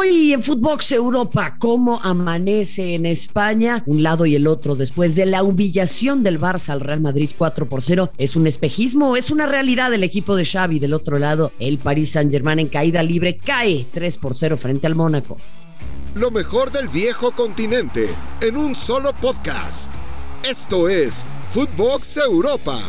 Hoy en Footbox Europa, ¿cómo amanece en España? Un lado y el otro después de la humillación del Barça al Real Madrid 4 por 0. ¿Es un espejismo es una realidad el equipo de Xavi? Del otro lado, el Paris Saint-Germain en caída libre cae 3 por 0 frente al Mónaco. Lo mejor del viejo continente en un solo podcast. Esto es Footbox Europa.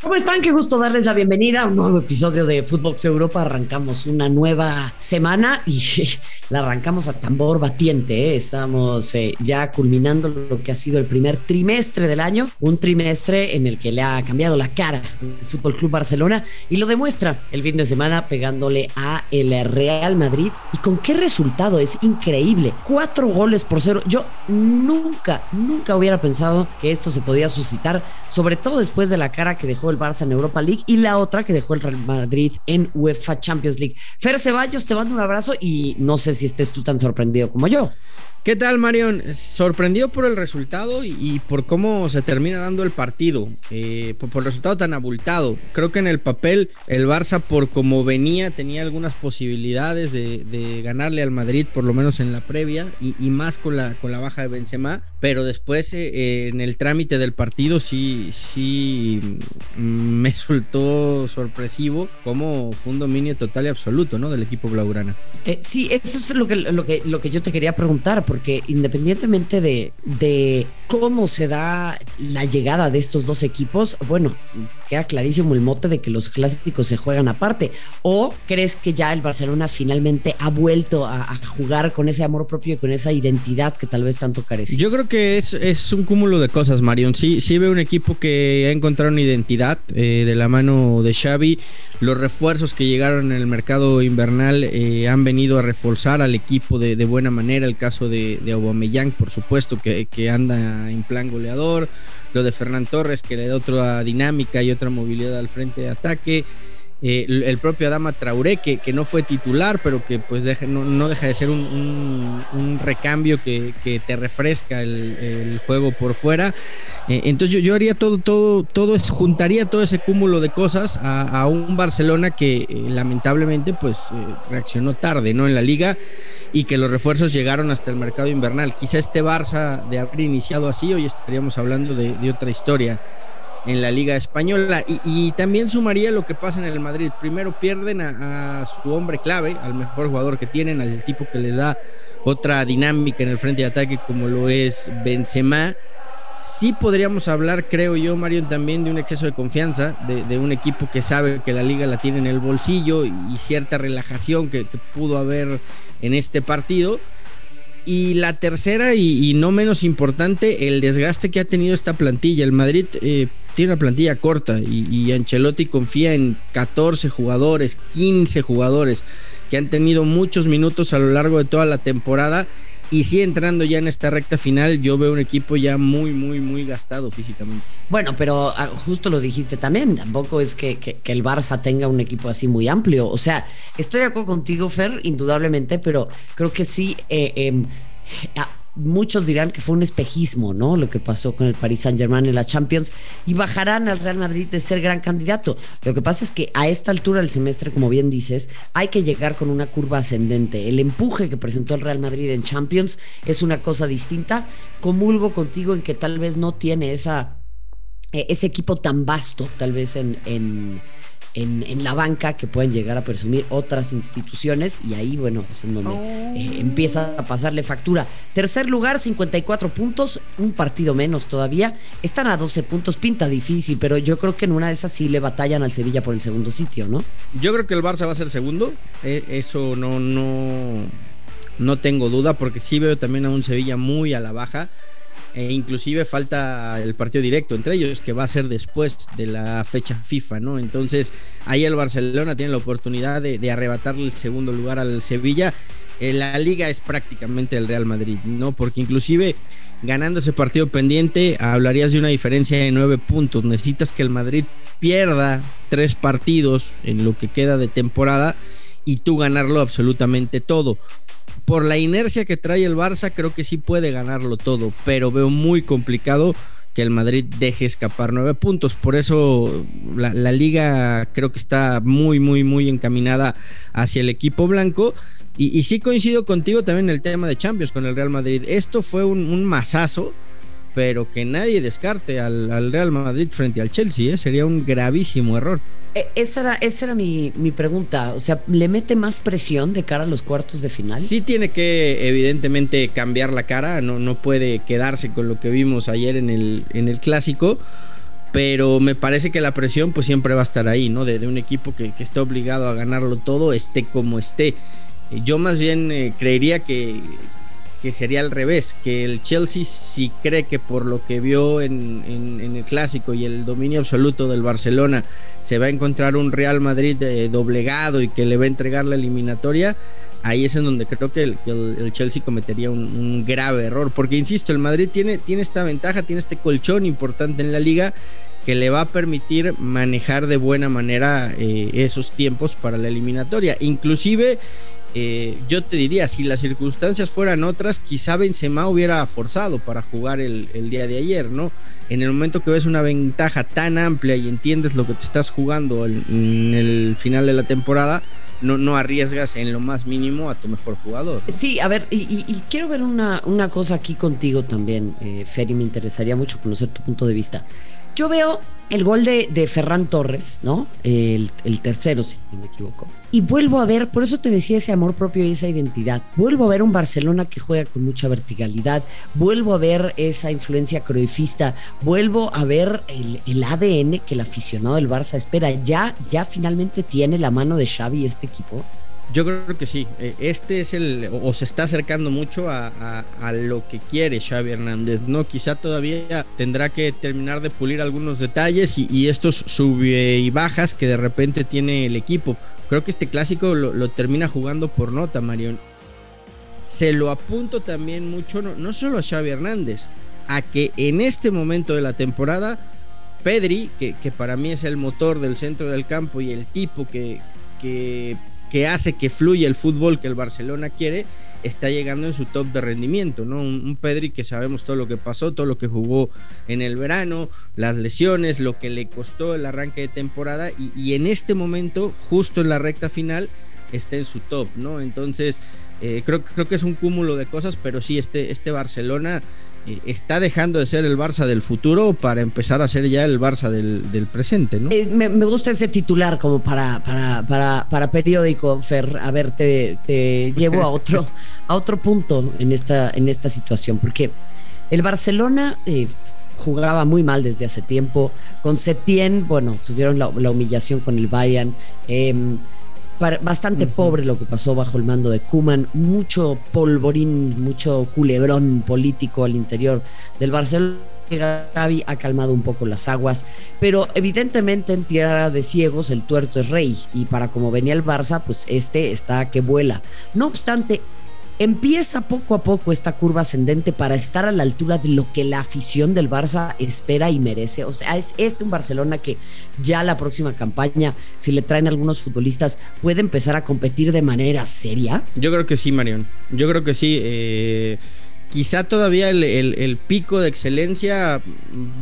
¿Cómo están? Qué gusto darles la bienvenida a un nuevo episodio de Footbox Europa. Arrancamos una nueva semana y la arrancamos a tambor batiente. ¿eh? Estamos eh, ya culminando lo que ha sido el primer trimestre del año, un trimestre en el que le ha cambiado la cara el Fútbol Club Barcelona y lo demuestra el fin de semana pegándole a el Real Madrid. ¿Y con qué resultado? Es increíble. Cuatro goles por cero. Yo nunca, nunca hubiera pensado que esto se podía suscitar, sobre todo después de la cara que dejó el Barça en Europa League y la otra que dejó el Real Madrid en UEFA Champions League. Fer Ceballos, te mando un abrazo y no sé si estés tú tan sorprendido como yo. ¿Qué tal, Marion? Sorprendido por el resultado y, por cómo se termina dando el partido, eh, por, el resultado tan abultado. Creo que en el papel el Barça, por como venía, tenía algunas posibilidades de, ganarle al Madrid, por lo menos en la previa, y, más con la, con la baja de Benzema, pero después eh, en el trámite del partido sí, sí mm, me resultó sorpresivo como fue un dominio total y absoluto ¿no? del equipo blaugrana. Eh, sí, eso es lo que, lo, que, lo que yo te quería preguntar porque independientemente de, de cómo se da la llegada de estos dos equipos, bueno, queda clarísimo el mote de que los clásicos se juegan aparte. ¿O crees que ya el Barcelona finalmente ha vuelto a, jugar con ese amor propio y con esa identidad que tal vez tanto carece? Yo creo que es, es un cúmulo de cosas, Marion. Sí, sí veo un equipo que ha encontrado una identidad eh, de la mano de Xavi. Los refuerzos que llegaron en el mercado invernal eh, han venido a reforzar al equipo de, buena manera. El caso de de, Aubameyang, por supuesto, que, que, anda en plan goleador, lo de Fernán Torres, que le da otra dinámica y otra movilidad al frente de ataque. Eh, el propio Adama Traoré, que, que, no fue titular, pero que pues no, deja de ser un, recambio que, te refresca el, juego por fuera. Eh, entonces yo, haría todo, todo, todo es, juntaría todo ese cúmulo de cosas a, un Barcelona que eh, lamentablemente pues reaccionó tarde, ¿no? En la liga y que los refuerzos llegaron hasta el mercado invernal. Quizá este Barça de haber iniciado así, hoy estaríamos hablando de, de otra historia en la Liga Española. Y, también sumaría lo que pasa en el Madrid. Primero pierden a, su hombre clave, al mejor jugador que tienen, al tipo que les da otra dinámica en el frente de ataque como lo es Benzema. Sí podríamos hablar, creo yo, Mario, también de un exceso de confianza, de, un equipo que sabe que la liga la tiene en el bolsillo y, cierta relajación que, pudo haber en este partido. Y la tercera, y, no menos importante, el desgaste que ha tenido esta plantilla. El Madrid eh, tiene una plantilla corta y, Ancelotti confía en 14 jugadores, 15 jugadores que han tenido muchos minutos a lo largo de toda la temporada. Y sí, entrando ya en esta recta final, yo veo un equipo ya muy, muy, muy gastado físicamente. Bueno, pero ah, justo lo dijiste también, tampoco es que, el Barça tenga un equipo así muy amplio. O sea, estoy de acuerdo contigo, Fer, indudablemente, pero creo que sí, eh, em, ah, muchos dirán que fue un espejismo, ¿no? Lo que pasó con el Paris Saint-Germain en la Champions y bajarán al Real Madrid de ser gran candidato. Lo que pasa es que a esta altura del semestre, como bien dices, hay que llegar con una curva ascendente. El empuje que presentó el Real Madrid en Champions es una cosa distinta. Comulgo contigo en que tal vez no tiene esa, eh, ese equipo tan vasto, tal vez en, en en, la banca que pueden llegar a presumir otras instituciones y ahí, bueno, es en donde eh, oh. empieza a pasarle factura. Tercer lugar, 54 puntos, un partido menos todavía. Están a 12 puntos, pinta difícil, pero yo creo que en una de esas sí le batallan al Sevilla por el segundo sitio, ¿no? Yo creo que el Barça va a ser segundo, eh, eso no, no, no tengo duda, porque sí veo también a un Sevilla muy a la baja e inclusive falta el partido directo entre ellos que va a ser después de la fecha FIFA, ¿no? Entonces ahí el Barcelona tiene la oportunidad de, arrebatarle el segundo lugar al Sevilla. Eh, la liga es prácticamente el Real Madrid, ¿no? Porque inclusive ganando ese partido pendiente hablarías de una diferencia de nueve puntos. Necesitas que el Madrid pierda tres partidos en lo que queda de temporada y tú ganarlo absolutamente todo por la inercia que trae el Barça, creo que sí puede ganarlo todo, pero veo muy complicado que el Madrid deje escapar nueve puntos. Por eso la, liga creo que está muy, muy, muy encaminada hacia el equipo blanco. Y, sí coincido contigo también en el tema de Champions con el Real Madrid. Esto fue un, masazo, pero que nadie descarte al, Real Madrid frente al Chelsea, ¿eh? sería un gravísimo error. E, esa era, esa era mi, mi, pregunta. O sea, ¿le mete más presión de cara a los cuartos de final? Sí tiene que, evidentemente, cambiar la cara. No, no puede quedarse con lo que vimos ayer en el, en el clásico. Pero me parece que la presión, pues siempre va a estar ahí, ¿no? De, un equipo que, que está obligado a ganarlo todo, esté como esté. Yo más bien eh, creería que, que sería al revés, que el Chelsea si cree que por lo que vio en, el clásico y el dominio absoluto del Barcelona se va a encontrar un Real Madrid eh, doblegado y que le va a entregar la eliminatoria, ahí es en donde creo que el, Chelsea cometería un, grave error, porque insisto, el Madrid tiene, tiene esta ventaja, tiene este colchón importante en la liga que le va a permitir manejar de buena manera eh, esos tiempos para la eliminatoria. Inclusive eh, yo te diría, si las circunstancias fueran otras, quizá Benzema hubiera forzado para jugar el, día de ayer, ¿no? En el momento que ves una ventaja tan amplia y entiendes lo que te estás jugando en, el final de la temporada, no, no arriesgas en lo más mínimo a tu mejor jugador. Sí, a ver, y, quiero ver una, una, cosa aquí contigo también, eh, Fer, me interesaría mucho conocer tu punto de vista. Yo veo el gol de, Ferran Torres, ¿no? El, tercero, si no me equivoco. Y vuelvo a ver, por eso te decía ese amor propio y esa identidad. Vuelvo a ver un Barcelona que juega con mucha verticalidad. Vuelvo a ver esa influencia croifista. Vuelvo a ver el, el ADN que el aficionado del Barça espera. Ya, ya finalmente tiene la mano de Xavi este equipo. Yo creo que sí. Eh, este es el. o se está acercando mucho a, lo que quiere Xavi Hernández. No, quizá todavía tendrá que terminar de pulir algunos detalles y, estos sube y bajas que de repente tiene el equipo. Creo que este clásico lo, termina jugando por nota, Marion. Se lo apunto también mucho, no, no solo a Xavi Hernández, a que en este momento de la temporada, Pedri, que, que para mí es el motor del centro del campo y el tipo que, que que hace que fluya el fútbol que el Barcelona quiere, está llegando en su top de rendimiento, ¿no? Un, Pedri que sabemos todo lo que pasó, todo lo que jugó en el verano, las lesiones, lo que le costó el arranque de temporada y, en este momento, justo en la recta final, está en su top, ¿no? Entonces, eh, creo, creo que es un cúmulo de cosas, pero sí, este, este Barcelona eh, está dejando de ser el Barça del futuro para empezar a ser ya el Barça del, presente, ¿no? Eh, me, gusta ese titular como para, para, para, periódico, Fer. A ver, te, llevo a otro, a otro punto en esta, en esta situación, porque el Barcelona jugaba muy mal desde hace tiempo. Con Setién, bueno, tuvieron la, la humillación con el Bayern. Em, bastante pobre lo que pasó bajo el mando de Kuman, mucho polvorín, mucho culebrón político al interior del Barcelona. Gaby ha calmado un poco las aguas, pero evidentemente en tierra de ciegos el tuerto es rey y para como venía el Barça, pues este está que vuela. No obstante, empieza poco a poco esta curva ascendente para estar a la altura de lo que la afición del Barça espera y merece. O sea, es este un Barcelona que ya la próxima campaña, si le traen algunos futbolistas, puede empezar a competir de manera seria. Yo creo que sí, Marion. Yo creo que sí. Eh, quizá todavía el, pico de excelencia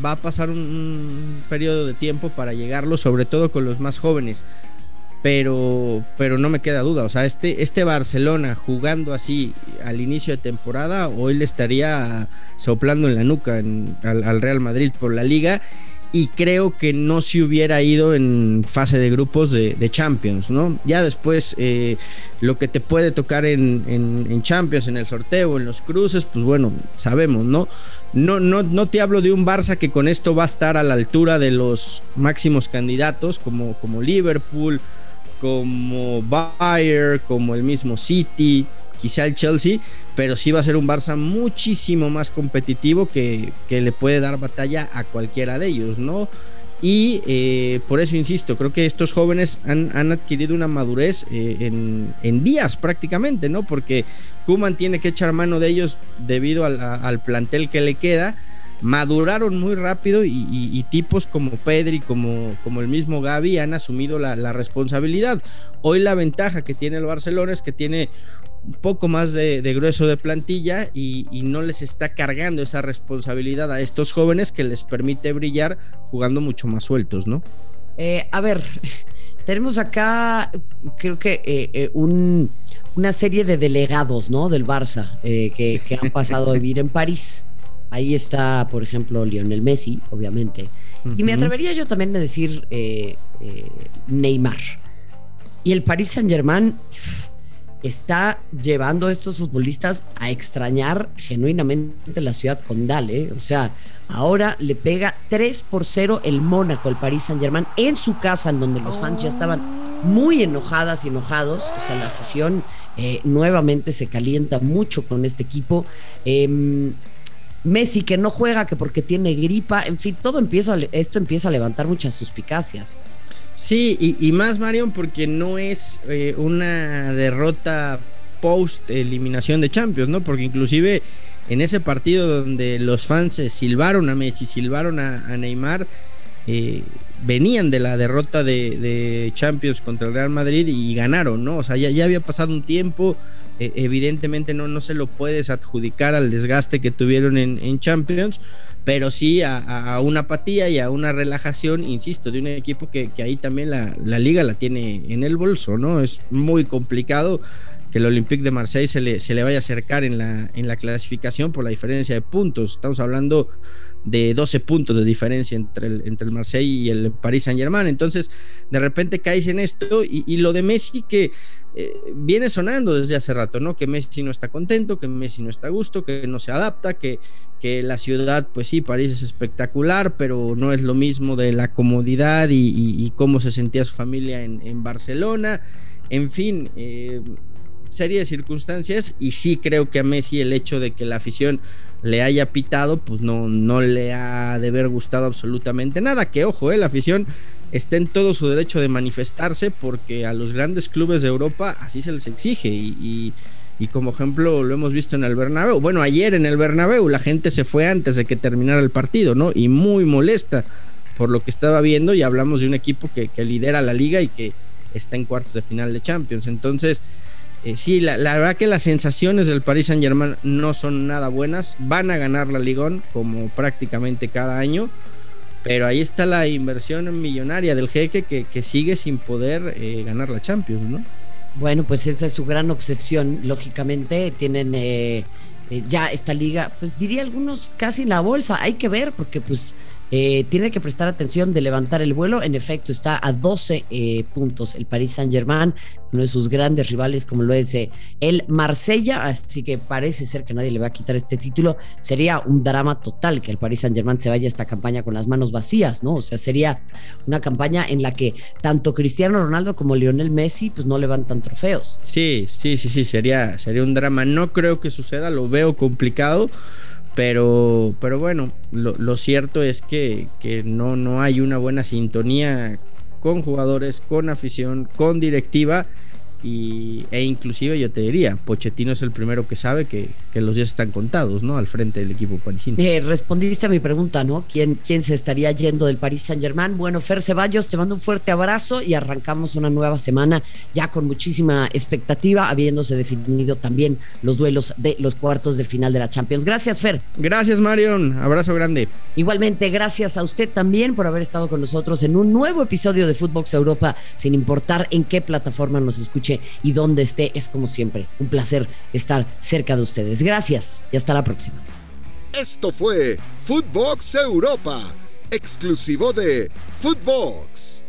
va a pasar un periodo de tiempo para llegarlo, sobre todo con los más jóvenes pero, pero no me queda duda. O sea, este, este Barcelona jugando así al inicio de temporada, hoy le estaría soplando en la nuca al, Real Madrid por la liga. Y creo que no se hubiera ido en fase de grupos de, Champions, ¿no? Ya después eh, lo que te puede tocar en, en, Champions, en el sorteo, en los cruces, pues bueno, sabemos, ¿no? No, no, no te hablo de un Barça que con esto va a estar a la altura de los máximos candidatos como, como Liverpool, como Bayern, como el mismo City, quizá el Chelsea, pero sí va a ser un Barça muchísimo más competitivo que, le puede dar batalla a cualquiera de ellos, ¿no? Y eh, por eso insisto, creo que estos jóvenes han, adquirido una madurez eh, en, días prácticamente, ¿no? Porque Kuman tiene que echar mano de ellos debido al plantel que le queda maduraron muy rápido y, tipos como Pedri, como, como el mismo Gaby han asumido la, responsabilidad. Hoy la ventaja que tiene el Barcelona es que tiene un poco más de, grueso de plantilla y, no les está cargando esa responsabilidad a estos jóvenes que les permite brillar jugando mucho más sueltos, ¿no? Eh, a ver, tenemos acá, creo que eh, eh, un una serie de delegados, ¿no? Del Barça eh, que, han pasado a vivir en París. Ahí está, por ejemplo, Lionel Messi, obviamente. Y me atrevería yo también a decir eh, eh, Neymar. Y el Paris Saint Germain está llevando a estos futbolistas a extrañar genuinamente la ciudad condal. ¿eh? O sea, ahora le pega 3 por 0 el Mónaco al Paris Saint Germain en su casa, en donde los fans ya estaban muy enojadas y enojados. O sea, la afición eh, nuevamente se calienta mucho con este equipo. Em, Messi que no juega, que porque tiene gripa, en fin, todo empieza, esto empieza a levantar muchas suspicacias. Sí, y, más Marion porque no es eh, una derrota post eliminación de Champions, ¿no? Porque inclusive en ese partido donde los fans silbaron a Messi, silbaron a, Neymar, eh, venían de la derrota de, Champions contra el Real Madrid y ganaron, ¿no? O sea, ya, había pasado un tiempo, eh, evidentemente no, no se lo puedes adjudicar al desgaste que tuvieron en, Champions, pero sí a, una apatía y a una relajación, insisto, de un equipo que, ahí también la, liga la tiene en el bolso, ¿no? Es muy complicado que el Olympique de Marseille se le, se le vaya a acercar en la, en la clasificación por la diferencia de puntos. Estamos hablando de 12 puntos de diferencia entre el, entre el Marseille y el Paris Saint Germain. Entonces, de repente caes en esto y, y lo de Messi que eh, viene sonando desde hace rato, ¿no? Que Messi no está contento, que Messi no está a gusto, que no se adapta, que, que la ciudad, pues sí, París es espectacular, pero no es lo mismo de la comodidad y, cómo se sentía su familia en, Barcelona. En fin, eh, serie de circunstancias y sí creo que a Messi el hecho de que la afición le haya pitado, pues no, no le ha de haber gustado absolutamente nada. Que ojo, eh, la afición está en todo su derecho de manifestarse porque a los grandes clubes de Europa así se les exige y, y, como ejemplo lo hemos visto en el Bernabéu. Bueno, ayer en el Bernabéu la gente se fue antes de que terminara el partido, ¿no? Y muy molesta por lo que estaba viendo y hablamos de un equipo que, que lidera la liga y que está en cuartos de final de Champions. Entonces, eh, sí, la, verdad que las sensaciones del Paris Saint Germain no son nada buenas. Van a ganar la Ligón como prácticamente cada año. Pero ahí está la inversión millonaria del jeque que, sigue sin poder eh, ganar la Champions, ¿no? Bueno, pues esa es su gran obsesión. Lógicamente tienen eh, ya esta liga, pues diría algunos casi la bolsa. Hay que ver porque pues eh, tiene que prestar atención de levantar el vuelo. En efecto, está a 12 eh, puntos el Paris Saint-Germain, uno de sus grandes rivales, como lo es eh, el Marsella. Así que parece ser que nadie le va a quitar este título. Sería un drama total que el Paris Saint-Germain se vaya a esta campaña con las manos vacías, ¿no? O sea, sería una campaña en la que tanto Cristiano Ronaldo como Lionel Messi, pues no levantan trofeos. Sí, sí, sí, sí, sería, sería un drama. No creo que suceda, lo veo complicado. Pero, pero bueno, lo, cierto es que, que, no, no hay una buena sintonía con jugadores, con afición, con directiva e inclusive yo te diría, Pochettino es el primero que sabe que, los días están contados, ¿no? Al frente del equipo parisino. Eh, respondiste a mi pregunta, ¿no? ¿Quién, ¿Quién se estaría yendo del Paris Saint Germain? Bueno, Fer Ceballos, te mando un fuerte abrazo y arrancamos una nueva semana ya con muchísima expectativa, habiéndose definido también los duelos de los cuartos de final de la Champions. Gracias, Fer. Gracias, Marion. Abrazo grande. Igualmente, gracias a usted también por haber estado con nosotros en un nuevo episodio de Footbox Europa, sin importar en qué plataforma nos y donde esté. Es como siempre un placer estar cerca de ustedes. Gracias y hasta la próxima. Esto fue Footbox Europa, exclusivo de Footbox.